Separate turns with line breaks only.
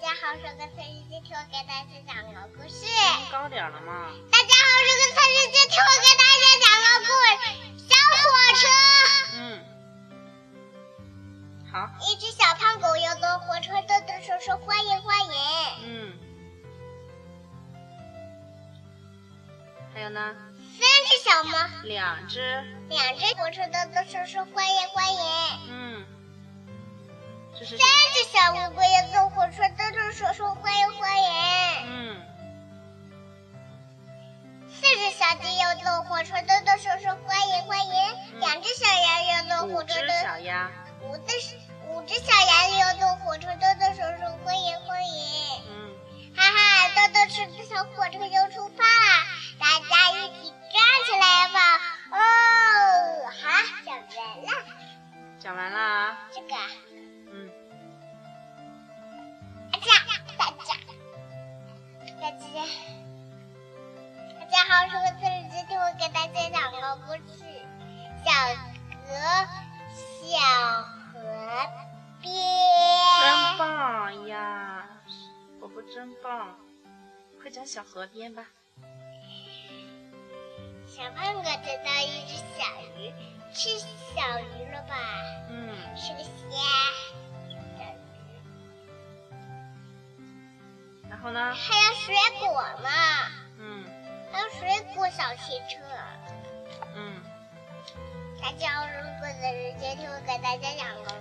家好，是个测试机，听我给大家讲个故事。
高点了吗？
大家好，是个测试机，听我给大家讲个故事。小火车。
嗯。好。
一只小胖狗要坐火车，抖抖手说欢迎欢迎。
嗯。还有呢？
三只小猫。
两只。
两只火车抖抖手说欢迎欢迎。
嗯。这是。
三只小乌龟要坐火车，抖抖手说欢迎欢迎。两只小鸭要坐火车，
五只小鸭。
五只五只小鸭要坐火车，抖抖手说欢迎欢迎。
嗯。
哈哈，豆豆吃的小火车又出发啦！大家一起站起来吧！哦，好了，讲完了。
讲完了。
这个。家讲个故事：小河，小河边。
真棒呀！宝宝真棒，快讲小河边吧。
小胖哥得到一只小鱼，吃小鱼了吧？
嗯。
是个虾。
然后呢？
还有水果呢。
嗯。
还有水果小汽车。大家好，我是果子今天，我给大家讲个。